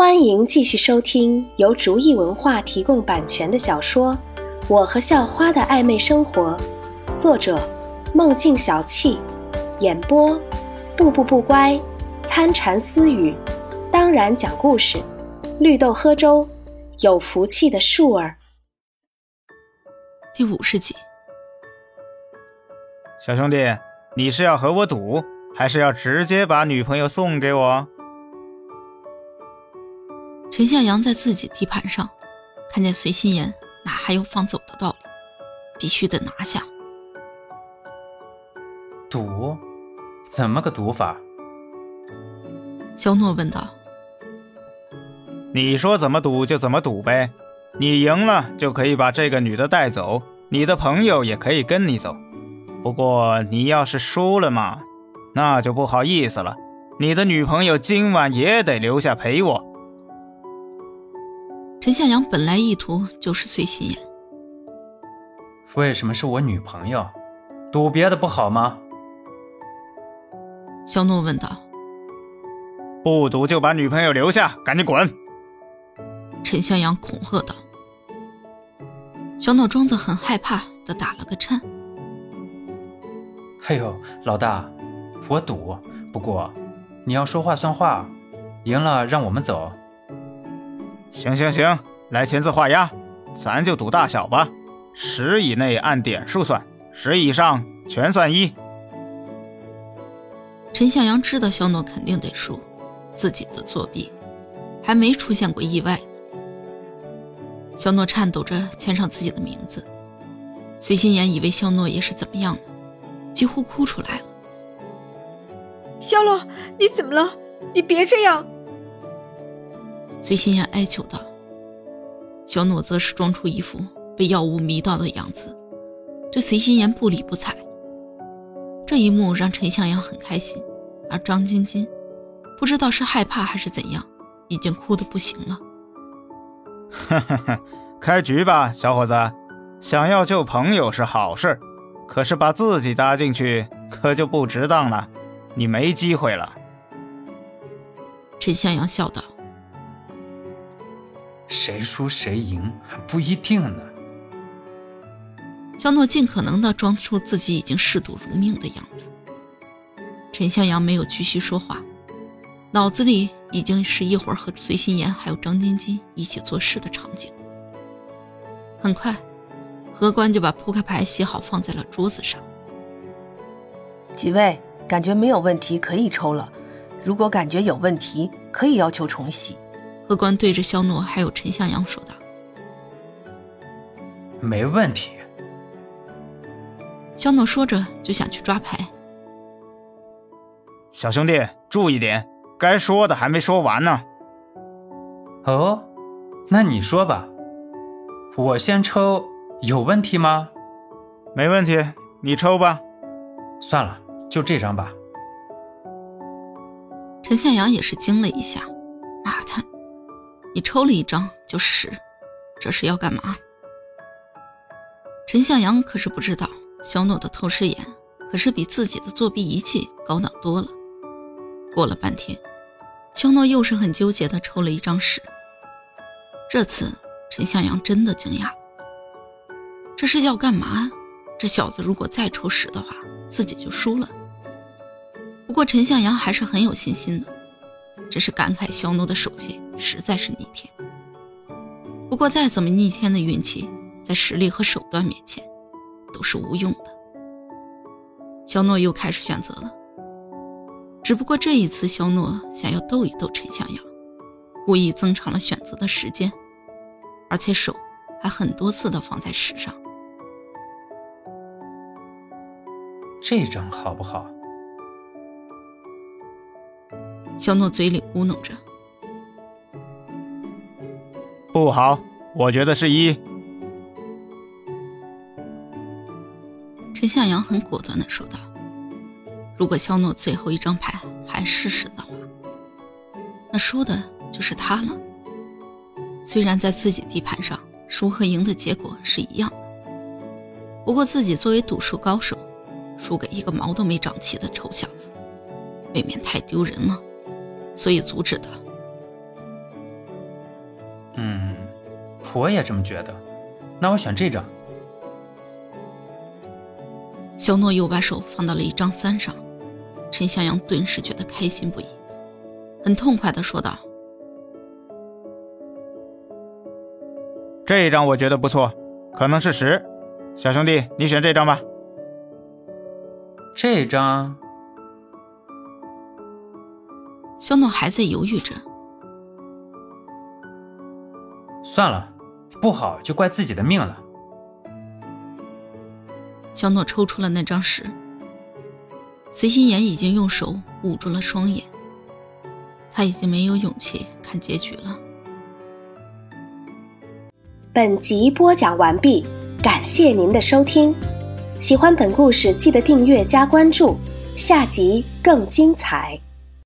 欢迎继续收听由竹意文化提供版权的小说《我和校花的暧昧生活》，作者：梦境小憩，演播：步步不乖、参禅私语，当然讲故事，绿豆喝粥，有福气的树儿。第五十集，小兄弟，你是要和我赌，还是要直接把女朋友送给我？陈向阳在自己地盘上看见随心言，哪还有放走的道理？必须得拿下。赌？怎么个赌法？肖诺问道。你说怎么赌就怎么赌呗。你赢了就可以把这个女的带走，你的朋友也可以跟你走。不过你要是输了嘛，那就不好意思了。你的女朋友今晚也得留下陪我。陈向阳本来意图就是碎心眼，为什么是我女朋友？赌别的不好吗？肖诺问道。不赌就把女朋友留下，赶紧滚！陈向阳恐吓道。小诺装作很害怕的打了个颤。哎呦，老大，我赌，不过你要说话算话，赢了让我们走。行行行，来签字画押，咱就赌大小吧。十以内按点数算，十以上全算一。陈向阳知道肖诺肯定得输，自己的作弊还没出现过意外呢。肖诺颤抖着签上自己的名字，随心言以为肖诺也是怎么样了，几乎哭出来了。肖洛，你怎么了？你别这样。随心言哀求道：“小诺则是装出一副被药物迷到的样子，对随心言不理不睬。这一幕让陈向阳很开心，而张晶晶不知道是害怕还是怎样，已经哭得不行了。哈哈哈，开局吧，小伙子！想要救朋友是好事，可是把自己搭进去可就不值当了，你没机会了。”陈向阳笑道。谁输谁赢还不一定呢。肖诺尽可能的装出自己已经嗜赌如命的样子。陈向阳没有继续说话，脑子里已经是一会儿和随心妍还有张晶晶一起做事的场景。很快，荷官就把扑克牌洗好放在了桌子上。几位感觉没有问题可以抽了，如果感觉有问题可以要求重洗。荷官对着肖诺还有陈向阳说道：“没问题。”肖诺说着就想去抓牌。小兄弟，注意点，该说的还没说完呢。哦，那你说吧，我先抽，有问题吗？没问题，你抽吧。算了，就这张吧。陈向阳也是惊了一下，马探。你抽了一张就十，这是要干嘛？陈向阳可是不知道，肖诺的透视眼可是比自己的作弊仪器高档多了。过了半天，肖诺又是很纠结的抽了一张十。这次陈向阳真的惊讶，这是要干嘛？这小子如果再抽十的话，自己就输了。不过陈向阳还是很有信心的。只是感慨肖诺的手气实在是逆天。不过再怎么逆天的运气，在实力和手段面前，都是无用的。肖诺又开始选择了，只不过这一次肖诺想要逗一逗陈向阳，故意增长了选择的时间，而且手还很多次的放在石上。这张好不好？肖诺嘴里咕哝着：“不好，我觉得是一。”陈向阳很果断的说道：“如果肖诺最后一张牌还是十的话，那输的就是他了。虽然在自己地盘上输和赢的结果是一样的，不过自己作为赌术高手，输给一个毛都没长齐的丑小子，未免太丢人了。”所以阻止的。我也这么觉得。那我选这张。肖诺又把手放到了一张三上，陈向阳顿时觉得开心不已，很痛快的说道：“这一张我觉得不错，可能是十。小兄弟，你选这张吧。”这张。肖诺还在犹豫着。算了，不好就怪自己的命了。肖诺抽出了那张纸，随心言已经用手捂住了双眼，他已经没有勇气看结局了。本集播讲完毕，感谢您的收听。喜欢本故事，记得订阅加关注，下集更精彩。